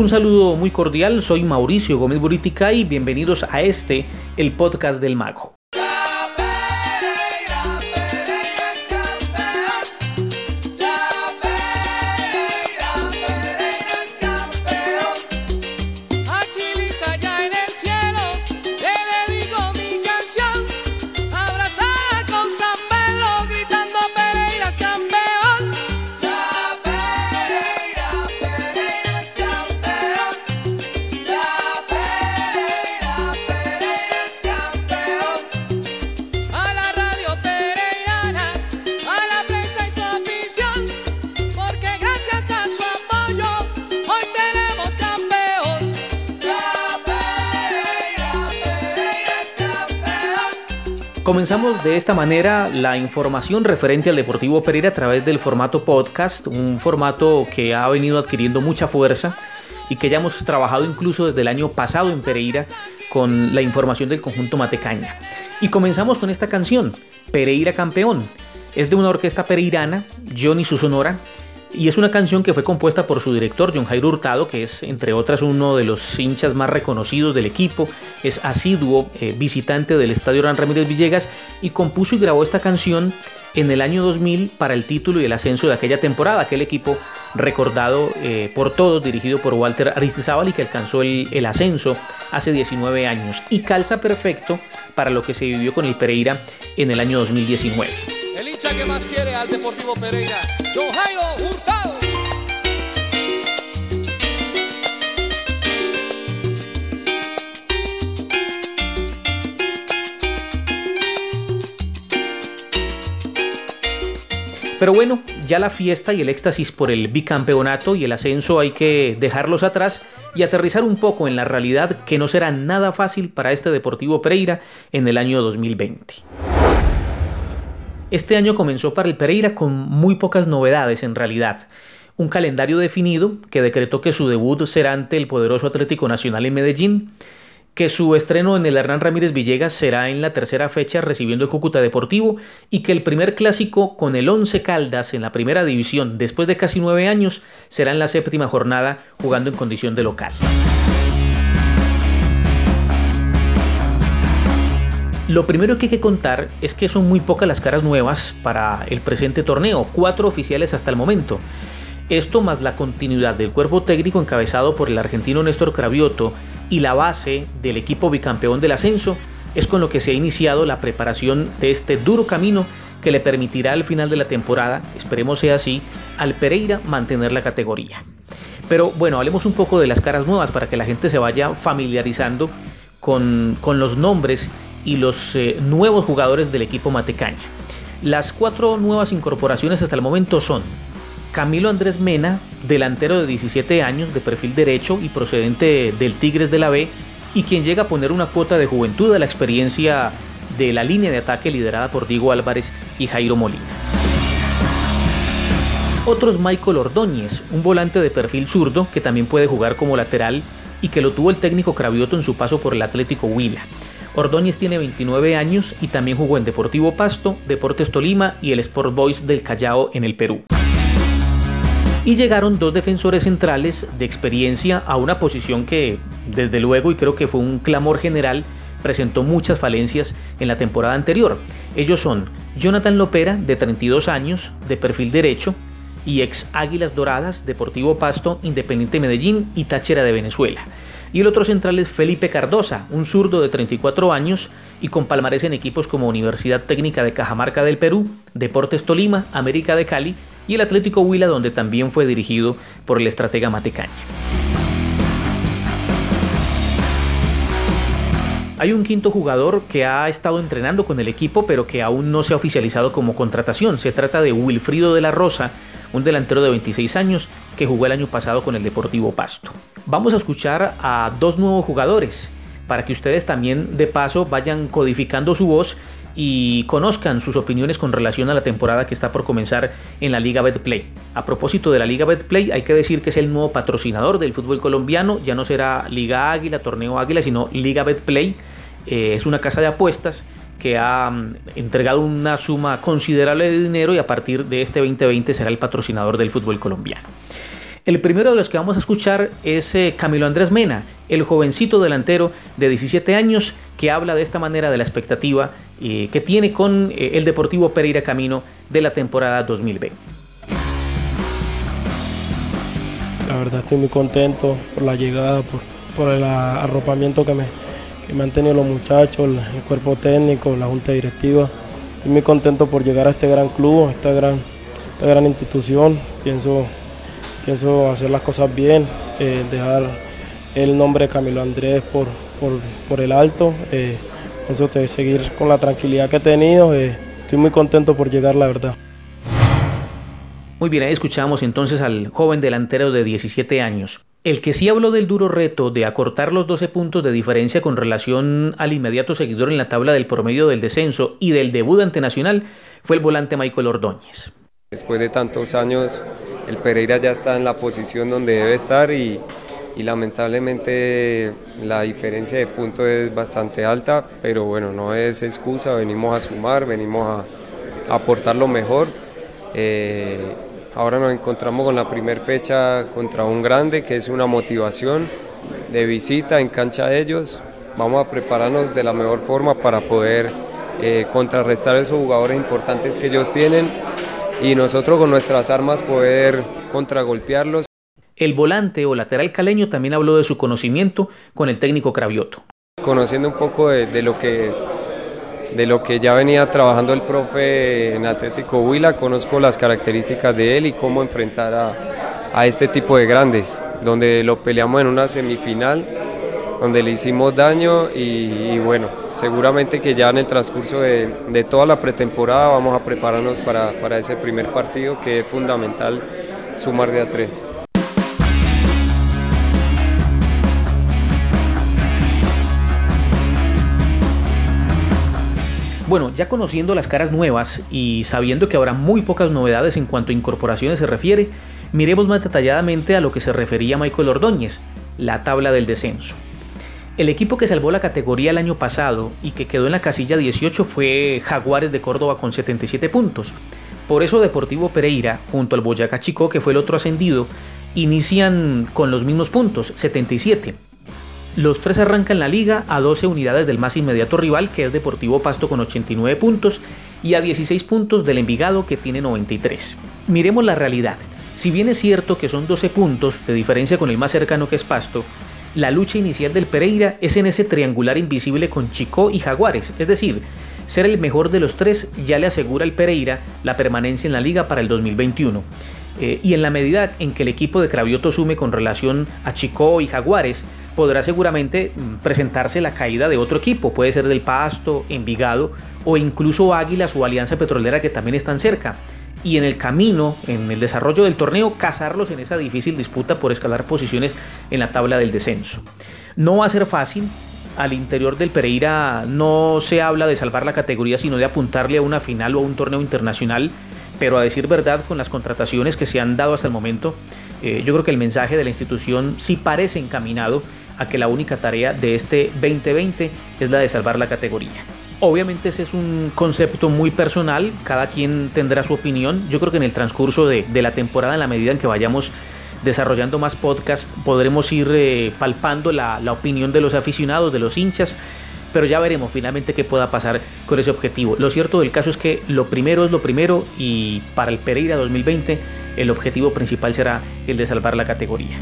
Un saludo muy cordial, soy Mauricio Gómez Buritica y bienvenidos a este, el podcast del mago. Comenzamos de esta manera la información referente al Deportivo Pereira a través del formato podcast, un formato que ha venido adquiriendo mucha fuerza y que ya hemos trabajado incluso desde el año pasado en Pereira con la información del conjunto Matecaña. Y comenzamos con esta canción, Pereira Campeón. Es de una orquesta pereirana, Johnny su Sonora, y es una canción que fue compuesta por su director, John Jairo Hurtado, que es entre otras uno de los hinchas más reconocidos del equipo, es asiduo eh, visitante del Estadio Ran Ramírez Villegas y compuso y grabó esta canción en el año 2000 para el título y el ascenso de aquella temporada, aquel equipo recordado eh, por todos, dirigido por Walter Aristizábal y que alcanzó el, el ascenso hace 19 años. Y calza perfecto para lo que se vivió con el Pereira en el año 2019 que más quiere al Deportivo Pereira, Hurtado. Pero bueno, ya la fiesta y el éxtasis por el bicampeonato y el ascenso hay que dejarlos atrás y aterrizar un poco en la realidad que no será nada fácil para este Deportivo Pereira en el año 2020. Este año comenzó para el Pereira con muy pocas novedades en realidad. Un calendario definido que decretó que su debut será ante el poderoso Atlético Nacional en Medellín, que su estreno en el Hernán Ramírez Villegas será en la tercera fecha recibiendo el Cúcuta Deportivo y que el primer clásico con el Once Caldas en la primera división después de casi nueve años será en la séptima jornada jugando en condición de local. Lo primero que hay que contar es que son muy pocas las caras nuevas para el presente torneo, cuatro oficiales hasta el momento. Esto más la continuidad del cuerpo técnico encabezado por el argentino Néstor Cravioto y la base del equipo bicampeón del ascenso es con lo que se ha iniciado la preparación de este duro camino que le permitirá al final de la temporada, esperemos sea así, al Pereira mantener la categoría. Pero bueno, hablemos un poco de las caras nuevas para que la gente se vaya familiarizando con, con los nombres y los eh, nuevos jugadores del equipo Matecaña. Las cuatro nuevas incorporaciones hasta el momento son Camilo Andrés Mena, delantero de 17 años de perfil derecho y procedente del Tigres de la B, y quien llega a poner una cuota de juventud a la experiencia de la línea de ataque liderada por Diego Álvarez y Jairo Molina. Otros Michael Ordóñez, un volante de perfil zurdo que también puede jugar como lateral y que lo tuvo el técnico Cravioto en su paso por el Atlético Huila. Ordóñez tiene 29 años y también jugó en Deportivo Pasto, Deportes Tolima y el Sport Boys del Callao en el Perú. Y llegaron dos defensores centrales de experiencia a una posición que, desde luego, y creo que fue un clamor general, presentó muchas falencias en la temporada anterior. Ellos son Jonathan Lopera, de 32 años, de perfil derecho, y ex Águilas Doradas, Deportivo Pasto, Independiente Medellín y Táchira de Venezuela. Y el otro central es Felipe Cardosa, un zurdo de 34 años y con palmarés en equipos como Universidad Técnica de Cajamarca del Perú, Deportes Tolima, América de Cali y el Atlético Huila, donde también fue dirigido por el estratega Matecaña. Hay un quinto jugador que ha estado entrenando con el equipo, pero que aún no se ha oficializado como contratación. Se trata de Wilfrido de la Rosa, un delantero de 26 años que jugó el año pasado con el Deportivo Pasto. Vamos a escuchar a dos nuevos jugadores para que ustedes también de paso vayan codificando su voz y conozcan sus opiniones con relación a la temporada que está por comenzar en la Liga Betplay. A propósito de la Liga Betplay, hay que decir que es el nuevo patrocinador del fútbol colombiano, ya no será Liga Águila, Torneo Águila, sino Liga Betplay. Eh, es una casa de apuestas que ha mm, entregado una suma considerable de dinero y a partir de este 2020 será el patrocinador del fútbol colombiano. El primero de los que vamos a escuchar es eh, Camilo Andrés Mena, el jovencito delantero de 17 años que habla de esta manera de la expectativa eh, que tiene con eh, el Deportivo Pereira Camino de la temporada 2020. La verdad estoy muy contento por la llegada, por, el arropamiento que me, han tenido los muchachos, el, cuerpo técnico, la junta directiva. Estoy muy contento por llegar a este gran club, a esta gran, esta gran institución. Pienso, pienso hacer las cosas bien, eh, dejar el nombre de Camilo Andrés por, por, el alto. Eh, pienso seguir con la tranquilidad que he tenido. Eh, estoy muy contento por llegar, la verdad. Muy bien, ahí escuchamos entonces al joven delantero de 17 años. El que sí habló del duro reto de acortar los 12 puntos de diferencia con relación al inmediato seguidor en la tabla del promedio del descenso y del debut ante Nacional fue el volante Michael Ordóñez. Después de tantos años, el Pereira ya está en la posición donde debe estar y, lamentablemente la diferencia de puntos es bastante alta, pero bueno, no es excusa, venimos a sumar, venimos a, aportar lo mejor. Eh, Ahora nos encontramos con la primera fecha contra un grande, que es una motivación de visita en cancha de ellos. Vamos a prepararnos de la mejor forma para poder eh, contrarrestar esos jugadores importantes que ellos tienen y nosotros con nuestras armas poder contragolpearlos. El volante o lateral caleño también habló de su conocimiento con el técnico Cravioto. Conociendo un poco de lo que de lo que ya venía trabajando el profe en Atlético Huila, conozco las características de él y cómo enfrentar a, este tipo de grandes, donde lo peleamos en una semifinal, donde le hicimos daño y, bueno, seguramente que ya en el transcurso de, toda la pretemporada vamos a prepararnos para, para ese primer partido que es fundamental sumar de a tres. Bueno, ya conociendo las caras nuevas y sabiendo que habrá muy pocas novedades en cuanto a incorporaciones se refiere, miremos más detalladamente a lo que se refería Michael Ordóñez, la tabla del descenso. El equipo que salvó la categoría el año pasado y que quedó en la casilla 18 fue Jaguares de Córdoba con 77 puntos. Por eso Deportivo Pereira, junto al Boyacá Chico, que fue el otro ascendido, inician con los mismos puntos, 77. Los tres arrancan la liga a 12 unidades del más inmediato rival, que es Deportivo Pasto con 89 puntos, y a 16 puntos del Envigado, que tiene 93. Miremos la realidad. Si bien es cierto que son 12 puntos de diferencia con el más cercano que es Pasto, la lucha inicial del Pereira es en ese triangular invisible con Chicó y Jaguares, es decir, ser el mejor de los tres ya le asegura al Pereira la permanencia en la liga para el 2021. Eh, y en la medida en que el equipo de Cravioto sume con relación a Chicó y Jaguares, podrá seguramente mm, presentarse la caída de otro equipo, puede ser del Pasto, Envigado o incluso Águilas o Alianza Petrolera que también están cerca. Y en el camino, en el desarrollo del torneo, cazarlos en esa difícil disputa por escalar posiciones en la tabla del descenso. No va a ser fácil, al interior del Pereira no se habla de salvar la categoría, sino de apuntarle a una final o a un torneo internacional, pero a decir verdad, con las contrataciones que se han dado hasta el momento, eh, yo creo que el mensaje de la institución sí parece encaminado a que la única tarea de este 2020 es la de salvar la categoría. Obviamente ese es un concepto muy personal, cada quien tendrá su opinión. Yo creo que en el transcurso de, la temporada, en la medida en que vayamos desarrollando más podcasts, podremos ir eh, palpando la, la opinión de los aficionados, de los hinchas, pero ya veremos finalmente qué pueda pasar con ese objetivo. Lo cierto del caso es que lo primero es lo primero y para el Pereira 2020 el objetivo principal será el de salvar la categoría.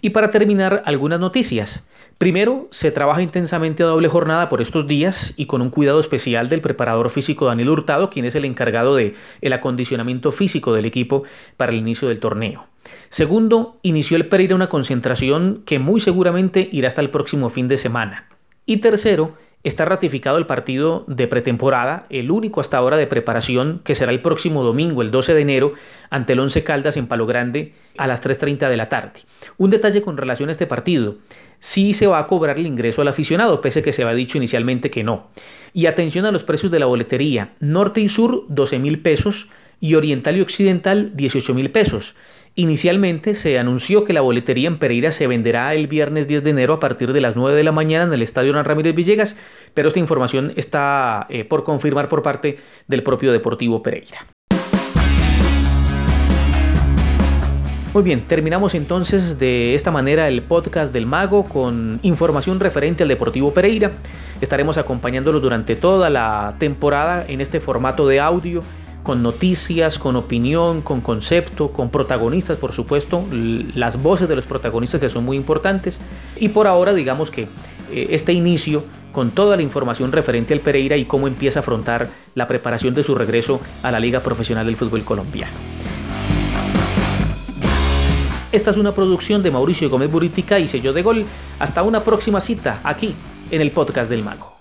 Y para terminar, algunas noticias. Primero, se trabaja intensamente a doble jornada por estos días y con un cuidado especial del preparador físico Daniel Hurtado, quien es el encargado de el acondicionamiento físico del equipo para el inicio del torneo. Segundo, inició el Pereira una concentración que muy seguramente irá hasta el próximo fin de semana. Y tercero, Está ratificado el partido de pretemporada, el único hasta ahora de preparación, que será el próximo domingo, el 12 de enero, ante el Once Caldas en Palo Grande a las 3.30 de la tarde. Un detalle con relación a este partido. Sí se va a cobrar el ingreso al aficionado, pese a que se había dicho inicialmente que no. Y atención a los precios de la boletería. Norte y sur, 12 mil pesos y oriental y occidental, 18 mil pesos. Inicialmente se anunció que la boletería en Pereira se venderá el viernes 10 de enero a partir de las 9 de la mañana en el Estadio Hernán Ramírez Villegas, pero esta información está eh, por confirmar por parte del propio Deportivo Pereira. Muy bien, terminamos entonces de esta manera el podcast del Mago con información referente al Deportivo Pereira. Estaremos acompañándolo durante toda la temporada en este formato de audio con noticias, con opinión, con concepto, con protagonistas, por supuesto, las voces de los protagonistas que son muy importantes. Y por ahora, digamos que eh, este inicio con toda la información referente al Pereira y cómo empieza a afrontar la preparación de su regreso a la Liga Profesional del Fútbol Colombiano. Esta es una producción de Mauricio Gómez Buritica y sello de gol. Hasta una próxima cita aquí en el podcast del Mago.